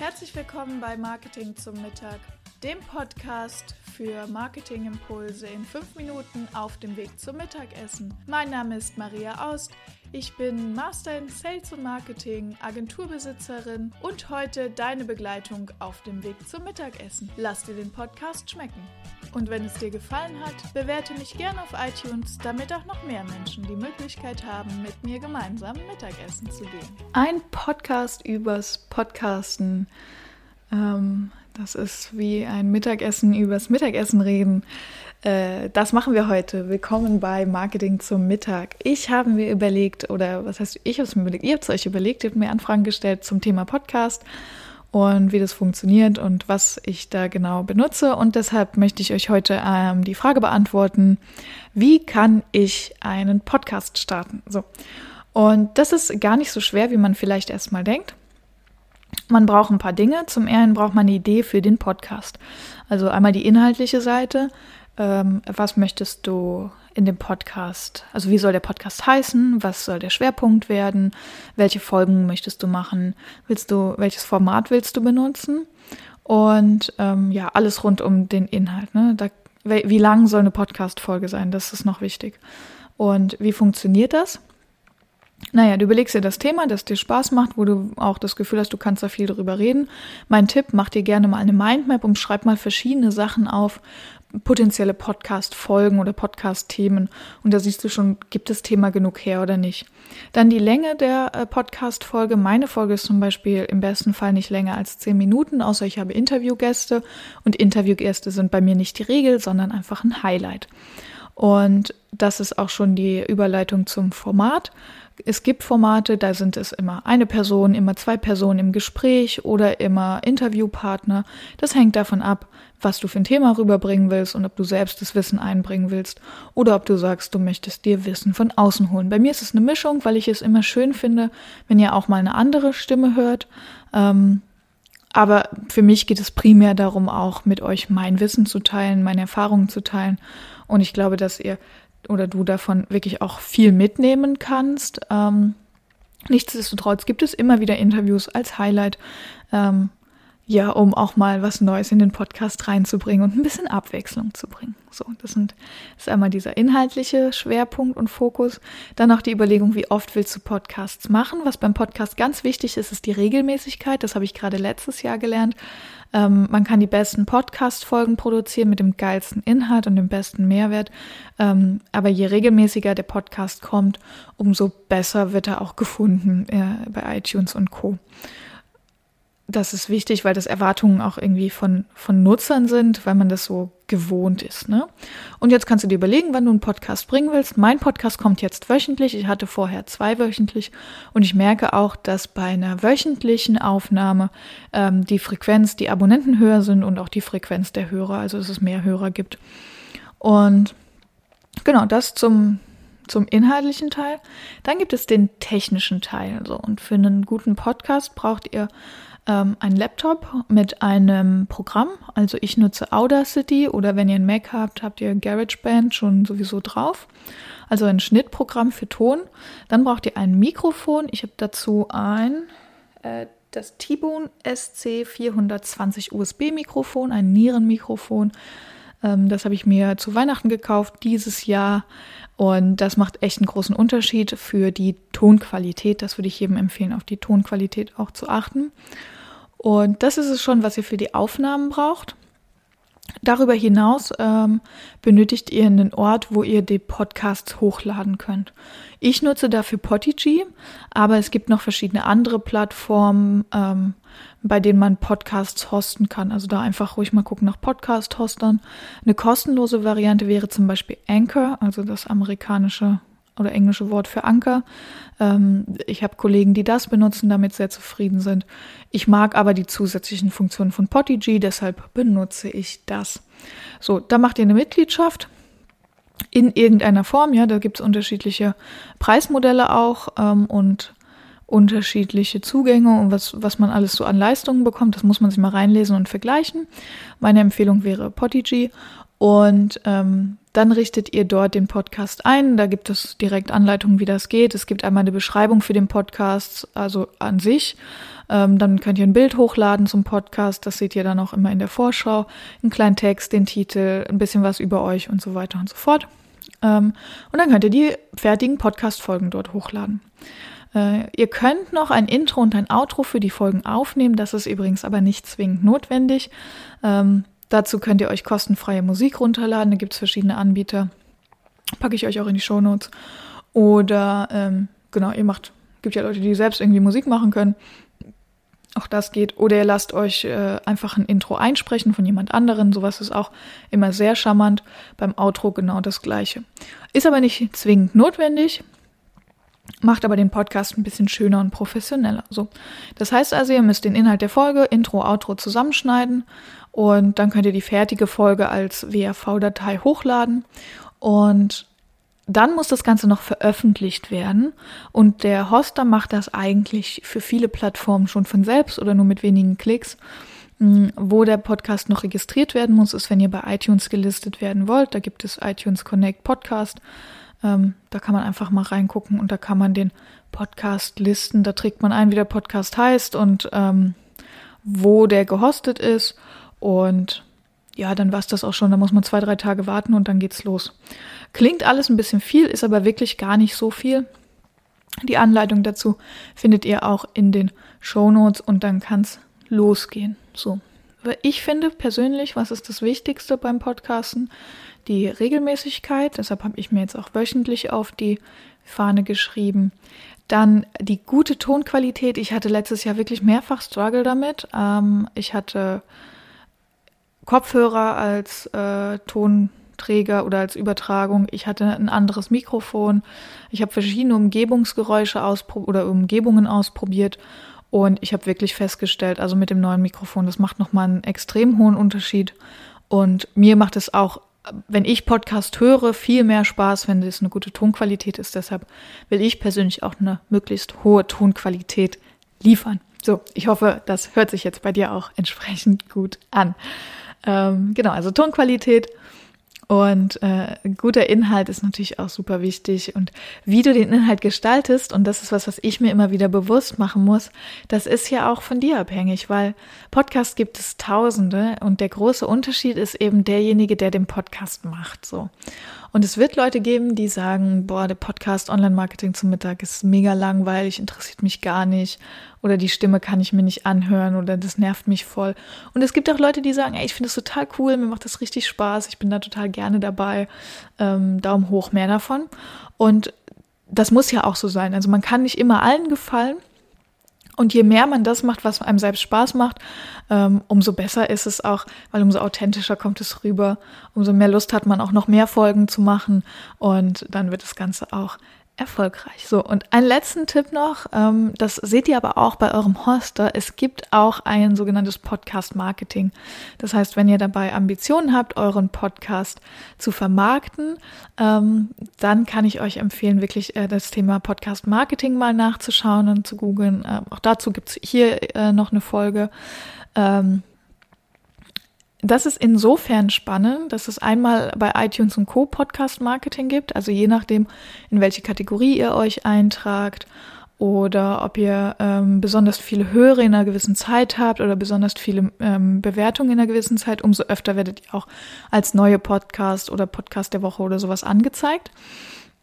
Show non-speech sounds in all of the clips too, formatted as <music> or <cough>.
Herzlich willkommen bei Marketing zum Mittag, dem Podcast für Marketingimpulse in fünf Minuten auf dem Weg zum Mittagessen. Mein Name ist Maria Aust. Ich bin Master in Sales und Marketing, Agenturbesitzerin und heute deine Begleitung auf dem Weg zum Mittagessen. Lass dir den Podcast schmecken. Und wenn es dir gefallen hat, bewerte mich gerne auf iTunes, damit auch noch mehr Menschen die Möglichkeit haben, mit mir gemeinsam Mittagessen zu gehen. Ein Podcast übers Podcasten. Ähm, das ist wie ein Mittagessen übers Mittagessen reden. Äh, das machen wir heute. Willkommen bei Marketing zum Mittag. Ich habe mir überlegt, oder was heißt, ich habe es mir überlegt, ihr habt es euch überlegt, ihr habt mir Anfragen gestellt zum Thema Podcast und wie das funktioniert und was ich da genau benutze. Und deshalb möchte ich euch heute ähm, die Frage beantworten, wie kann ich einen Podcast starten? So. Und das ist gar nicht so schwer, wie man vielleicht erstmal denkt. Man braucht ein paar Dinge. Zum einen braucht man eine Idee für den Podcast. Also einmal die inhaltliche Seite. Ähm, was möchtest du in dem Podcast? Also wie soll der Podcast heißen? Was soll der Schwerpunkt werden? Welche Folgen möchtest du machen? Willst du, welches Format willst du benutzen? Und ähm, ja, alles rund um den Inhalt. Ne? Da, wie lang soll eine Podcast-Folge sein? Das ist noch wichtig. Und wie funktioniert das? Naja, du überlegst dir das Thema, das dir Spaß macht, wo du auch das Gefühl hast, du kannst da viel drüber reden. Mein Tipp, mach dir gerne mal eine Mindmap und schreib mal verschiedene Sachen auf, potenzielle Podcast-Folgen oder Podcast-Themen. Und da siehst du schon, gibt das Thema genug her oder nicht. Dann die Länge der äh, Podcast-Folge. Meine Folge ist zum Beispiel im besten Fall nicht länger als zehn Minuten, außer ich habe Interviewgäste. Und Interviewgäste sind bei mir nicht die Regel, sondern einfach ein Highlight. Und das ist auch schon die Überleitung zum Format. Es gibt Formate, da sind es immer eine Person, immer zwei Personen im Gespräch oder immer Interviewpartner. Das hängt davon ab, was du für ein Thema rüberbringen willst und ob du selbst das Wissen einbringen willst oder ob du sagst, du möchtest dir Wissen von außen holen. Bei mir ist es eine Mischung, weil ich es immer schön finde, wenn ihr auch mal eine andere Stimme hört. Ähm, aber für mich geht es primär darum, auch mit euch mein Wissen zu teilen, meine Erfahrungen zu teilen. Und ich glaube, dass ihr oder du davon wirklich auch viel mitnehmen kannst. Ähm, nichtsdestotrotz gibt es immer wieder Interviews als Highlight. Ähm, ja, um auch mal was Neues in den Podcast reinzubringen und ein bisschen Abwechslung zu bringen. So, das, sind, das ist einmal dieser inhaltliche Schwerpunkt und Fokus. Dann auch die Überlegung, wie oft willst du Podcasts machen? Was beim Podcast ganz wichtig ist, ist die Regelmäßigkeit. Das habe ich gerade letztes Jahr gelernt. Ähm, man kann die besten Podcast-Folgen produzieren mit dem geilsten Inhalt und dem besten Mehrwert. Ähm, aber je regelmäßiger der Podcast kommt, umso besser wird er auch gefunden äh, bei iTunes und Co das ist wichtig, weil das Erwartungen auch irgendwie von, von Nutzern sind, weil man das so gewohnt ist. Ne? Und jetzt kannst du dir überlegen, wann du einen Podcast bringen willst. Mein Podcast kommt jetzt wöchentlich. Ich hatte vorher zwei wöchentlich. Und ich merke auch, dass bei einer wöchentlichen Aufnahme ähm, die Frequenz, die Abonnenten höher sind und auch die Frequenz der Hörer, also dass es mehr Hörer gibt. Und genau, das zum, zum inhaltlichen Teil. Dann gibt es den technischen Teil. So. Und für einen guten Podcast braucht ihr ähm, ein Laptop mit einem Programm. Also ich nutze Audacity oder wenn ihr einen Mac habt, habt ihr GarageBand schon sowieso drauf. Also ein Schnittprogramm für Ton. Dann braucht ihr ein Mikrofon. Ich habe dazu ein äh, das T-Bone SC420 USB-Mikrofon, ein Nierenmikrofon. Ähm, das habe ich mir zu Weihnachten gekauft dieses Jahr. Und das macht echt einen großen Unterschied für die Tonqualität. Das würde ich jedem empfehlen, auf die Tonqualität auch zu achten. Und das ist es schon, was ihr für die Aufnahmen braucht. Darüber hinaus ähm, benötigt ihr einen Ort, wo ihr die Podcasts hochladen könnt. Ich nutze dafür Podigy, aber es gibt noch verschiedene andere Plattformen, ähm, bei denen man Podcasts hosten kann. Also da einfach ruhig mal gucken nach Podcast-Hostern. Eine kostenlose Variante wäre zum Beispiel Anchor, also das amerikanische oder englische Wort für Anker. Ähm, ich habe Kollegen, die das benutzen, damit sehr zufrieden sind. Ich mag aber die zusätzlichen Funktionen von Podigy, deshalb benutze ich das. So, da macht ihr eine Mitgliedschaft in irgendeiner Form. Ja, da gibt es unterschiedliche Preismodelle auch ähm, und unterschiedliche Zugänge und was, was man alles so an Leistungen bekommt. Das muss man sich mal reinlesen und vergleichen. Meine Empfehlung wäre Podigy. Und ähm, dann richtet ihr dort den Podcast ein. Da gibt es direkt Anleitungen, wie das geht. Es gibt einmal eine Beschreibung für den Podcast, also an sich. Ähm, dann könnt ihr ein Bild hochladen zum Podcast. Das seht ihr dann auch immer in der Vorschau. Einen kleinen Text, den Titel, ein bisschen was über euch und so weiter und so fort. Ähm, und dann könnt ihr die fertigen Podcast-Folgen dort hochladen. Äh, ihr könnt noch ein Intro und ein Outro für die Folgen aufnehmen. Das ist übrigens aber nicht zwingend notwendig. Ähm, dazu könnt ihr euch kostenfreie Musik runterladen. Da gibt es verschiedene Anbieter. Packe ich euch auch in die Shownotes. Oder ähm, genau, ihr macht, gibt ja Leute, die selbst irgendwie Musik machen können. Auch das geht. Oder ihr lasst euch äh, einfach ein Intro einsprechen von jemand anderen. Sowas ist auch immer sehr charmant. Beim Outro genau das gleiche. Ist aber nicht zwingend notwendig macht aber den Podcast ein bisschen schöner und professioneller. So. Das heißt also, ihr müsst den Inhalt der Folge, Intro, Outro zusammenschneiden und dann könnt ihr die fertige Folge als WAV-Datei hochladen und dann muss das Ganze noch veröffentlicht werden und der Hoster macht das eigentlich für viele Plattformen schon von selbst oder nur mit wenigen Klicks. Hm, wo der Podcast noch registriert werden muss, ist, wenn ihr bei iTunes gelistet werden wollt. Da gibt es iTunes Connect Podcast. Ähm, da kann man einfach mal reingucken und da kann man den Podcast listen. Da trägt man ein, wie der Podcast heißt und ähm, wo der gehostet ist. Und ja, dann war es das auch schon. Da muss man zwei, drei Tage warten und dann geht's los. Klingt alles ein bisschen viel, ist aber wirklich gar nicht so viel. Die Anleitung dazu findet ihr auch in den Show Notes und dann kann es losgehen. So. Ich finde persönlich, was ist das Wichtigste beim Podcasten? die Regelmäßigkeit, deshalb habe ich mir jetzt auch wöchentlich auf die Fahne geschrieben. Dann die gute Tonqualität. Ich hatte letztes Jahr wirklich mehrfach Struggle damit. Ähm, ich hatte Kopfhörer als äh, Tonträger oder als Übertragung. Ich hatte ein anderes Mikrofon. Ich habe verschiedene Umgebungsgeräusche oder Umgebungen ausprobiert. Und ich habe wirklich festgestellt, also mit dem neuen Mikrofon, das macht nochmal einen extrem hohen Unterschied. Und mir macht es auch wenn ich Podcast höre, viel mehr Spaß, wenn es eine gute Tonqualität ist. Deshalb will ich persönlich auch eine möglichst hohe Tonqualität liefern. So, ich hoffe, das hört sich jetzt bei dir auch entsprechend gut an. Ähm, genau, also Tonqualität und äh, guter Inhalt ist natürlich auch super wichtig. Und wie du den Inhalt gestaltest, und das ist was, was ich mir immer wieder bewusst machen muss, das ist ja auch von dir abhängig, weil Podcast gibt es Tausende und der große Unterschied ist eben derjenige, der den Podcast macht. So. Und es wird Leute geben, die sagen, boah, der Podcast Online-Marketing zum Mittag ist mega langweilig, interessiert mich gar nicht. Oder die Stimme kann ich mir nicht anhören oder das nervt mich voll. Und es gibt auch Leute, die sagen, ey, ich finde das total cool, mir macht das richtig Spaß, ich bin da total gerne dabei. Ähm, Daumen hoch, mehr davon. Und das muss ja auch so sein. Also man kann nicht immer allen gefallen. Und je mehr man das macht, was einem selbst Spaß macht, ähm, umso besser ist es auch, weil umso authentischer kommt es rüber, umso mehr Lust hat man auch noch mehr Folgen zu machen und dann wird das Ganze auch erfolgreich. So, und einen letzten Tipp noch, ähm, das seht ihr aber auch bei eurem Hoster, es gibt auch ein sogenanntes Podcast-Marketing. Das heißt, wenn ihr dabei Ambitionen habt, euren Podcast zu vermarkten, ähm, dann kann ich euch empfehlen, wirklich äh, das Thema Podcast-Marketing mal nachzuschauen und zu googeln. Ähm, auch dazu gibt es hier äh, noch eine Folge. Ähm, das ist insofern spannend, dass es einmal bei iTunes und Co. Podcast Marketing gibt, also je nachdem, in welche Kategorie ihr euch eintragt oder ob ihr ähm, besonders viele Hörer in einer gewissen Zeit habt oder besonders viele ähm, Bewertungen in einer gewissen Zeit, umso öfter werdet ihr auch als neue Podcast oder Podcast der Woche oder sowas angezeigt.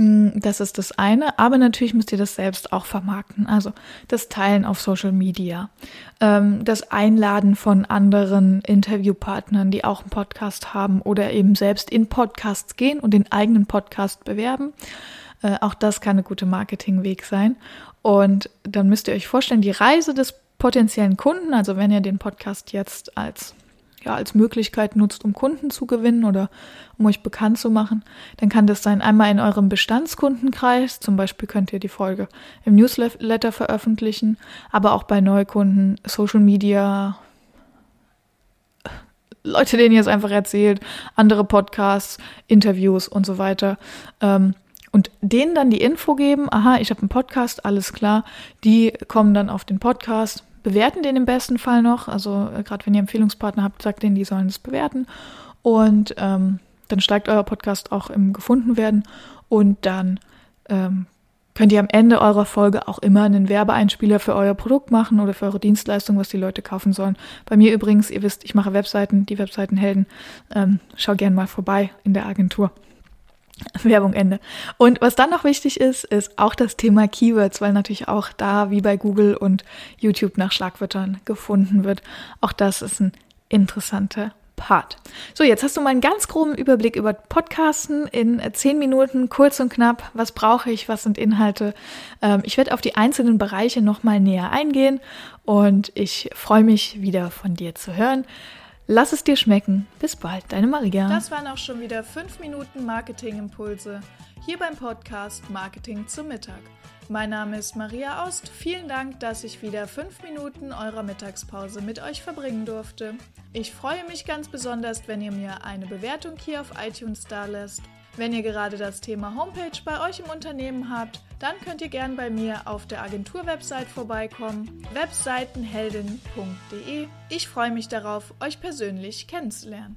Mm, das ist das eine, aber natürlich müsst ihr das selbst auch vermarkten. Also das Teilen auf Social Media, ähm, das Einladen von anderen Interviewpartnern, die auch einen Podcast haben oder eben selbst in Podcasts gehen und den eigenen Podcast bewerben. Äh, auch das kann ein guter Marketingweg sein. Und dann müsst ihr euch vorstellen, die Reise des potenziellen Kunden, also wenn ihr den Podcast jetzt als ja, als Möglichkeit nutzt, um Kunden zu gewinnen oder um euch bekannt zu machen, dann kann das sein einmal in eurem Bestandskundenkreis, zum Beispiel könnt ihr die Folge im Newsletter veröffentlichen, aber auch bei Neukunden, Social Media, Leute, denen ihr es einfach erzählt, andere Podcasts, Interviews und so weiter. Ähm, und denen dann die Info geben, aha, ich habe einen Podcast, alles klar, die kommen dann auf den Podcast, bewerten den im besten Fall noch. Also äh, gerade wenn ihr Empfehlungspartner habt, sagt denen, die sollen es bewerten. Und ähm, dann steigt euer Podcast auch im Gefundenwerden und dann ähm, könnt ihr am Ende eurer Folge auch immer einen Werbeeinspieler für euer Produkt machen oder für eure Dienstleistung, was die Leute kaufen sollen. Bei mir übrigens, ihr wisst, ich mache Webseiten, die Webseitenhelden. Ähm, schau gern mal vorbei in der Agentur. <laughs> Werbung Ende. Und was dann noch wichtig ist, ist auch das Thema Keywords, weil natürlich auch da wie bei Google und YouTube nach Schlagwörtern gefunden wird. Auch das ist ein interessanter Part. So, jetzt hast du mal einen ganz groben Überblick über Podcasten in zehn Minuten, kurz und knapp. Was brauche ich? Was sind Inhalte? Ähm, ich werde auf die einzelnen Bereiche nochmal näher eingehen und ich freue mich wieder von dir zu hören. Lass es dir schmecken. Bis bald, deine Maria. Das waren auch schon wieder fünf Minuten Marketingimpulse hier beim Podcast Marketing zum Mittag. Mein Name ist Maria Aust. Vielen Dank, dass ich wieder fünf Minuten eurer Mittagspause mit euch verbringen durfte. Ich freue mich ganz besonders, wenn ihr mir eine Bewertung hier auf iTunes da lässt. Wenn ihr gerade das Thema Homepage bei euch im Unternehmen habt, dann könnt ihr gern bei mir auf der Agentur-Website vorbeikommen, webseitenheldin.de. Ich freue mich darauf, euch persönlich kennenzulernen.